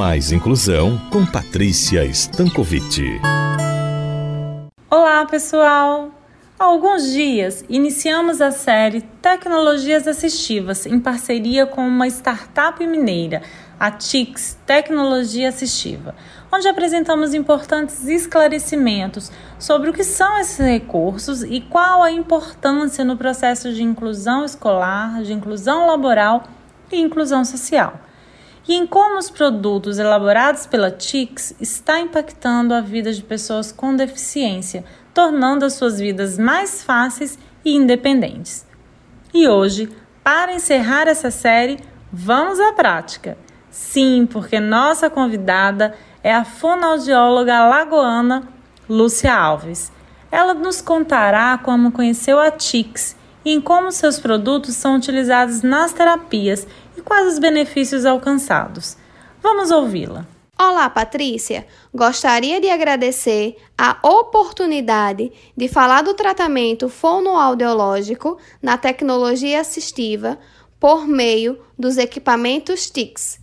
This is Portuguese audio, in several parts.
Mais inclusão com Patrícia Stankovic. Olá, pessoal! Há alguns dias iniciamos a série Tecnologias Assistivas em parceria com uma startup mineira, a TIX Tecnologia Assistiva, onde apresentamos importantes esclarecimentos sobre o que são esses recursos e qual a importância no processo de inclusão escolar, de inclusão laboral e inclusão social. E em como os produtos elaborados pela TIX está impactando a vida de pessoas com deficiência, tornando as suas vidas mais fáceis e independentes. E hoje, para encerrar essa série, vamos à prática. Sim, porque nossa convidada é a fonoaudióloga alagoana Lúcia Alves. Ela nos contará como conheceu a TICS e em como seus produtos são utilizados nas terapias e quais os benefícios alcançados. Vamos ouvi-la. Olá, Patrícia. Gostaria de agradecer a oportunidade de falar do tratamento fonoaudiológico na tecnologia assistiva por meio dos equipamentos TICS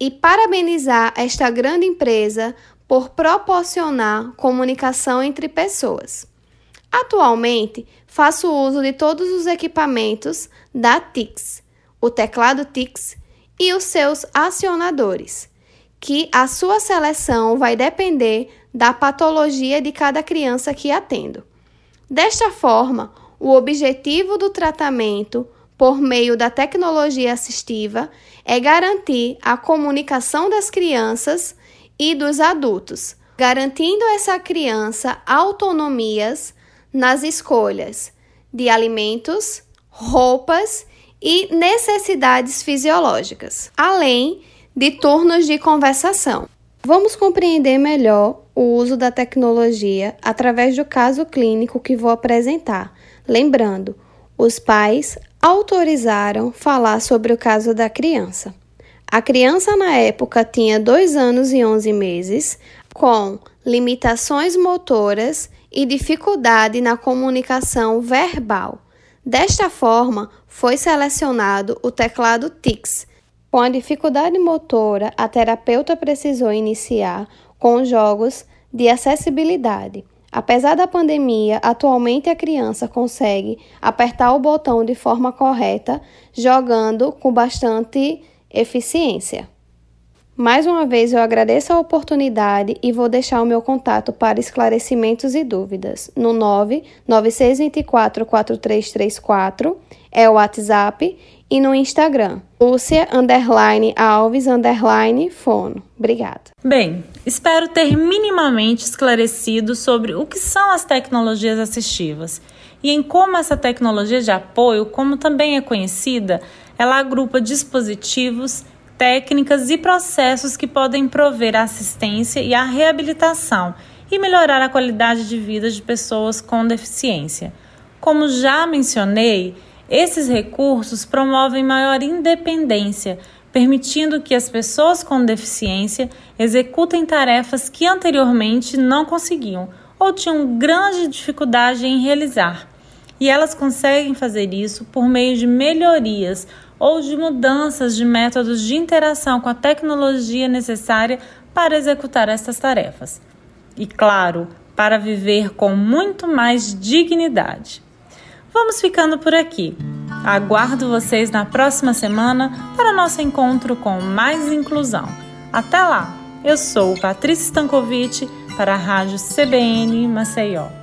e parabenizar esta grande empresa por proporcionar comunicação entre pessoas. Atualmente, faço uso de todos os equipamentos da TIX, o teclado TIX e os seus acionadores, que a sua seleção vai depender da patologia de cada criança que atendo. Desta forma, o objetivo do tratamento por meio da tecnologia assistiva é garantir a comunicação das crianças e dos adultos, garantindo essa criança autonomias nas escolhas de alimentos, roupas e necessidades fisiológicas, além de turnos de conversação. Vamos compreender melhor o uso da tecnologia através do caso clínico que vou apresentar. Lembrando, os pais autorizaram falar sobre o caso da criança. A criança na época tinha 2 anos e 11 meses, com limitações motoras e dificuldade na comunicação verbal. Desta forma, foi selecionado o teclado TIX. Com a dificuldade motora, a terapeuta precisou iniciar com jogos de acessibilidade Apesar da pandemia, atualmente a criança consegue apertar o botão de forma correta, jogando com bastante eficiência. Mais uma vez eu agradeço a oportunidade e vou deixar o meu contato para esclarecimentos e dúvidas no 99624 4334 é o WhatsApp e no Instagram, Lúcia underline Alves underline Fono. Obrigada. Bem, espero ter minimamente esclarecido sobre o que são as tecnologias assistivas e em como essa tecnologia de apoio, como também é conhecida, ela agrupa dispositivos, técnicas e processos que podem prover a assistência e a reabilitação e melhorar a qualidade de vida de pessoas com deficiência. Como já mencionei, esses recursos promovem maior independência, permitindo que as pessoas com deficiência executem tarefas que anteriormente não conseguiam ou tinham grande dificuldade em realizar. E elas conseguem fazer isso por meio de melhorias ou de mudanças de métodos de interação com a tecnologia necessária para executar essas tarefas. E, claro, para viver com muito mais dignidade. Vamos ficando por aqui. Aguardo vocês na próxima semana para nosso encontro com mais inclusão. Até lá! Eu sou Patrícia Stankovic para a Rádio CBN Maceió.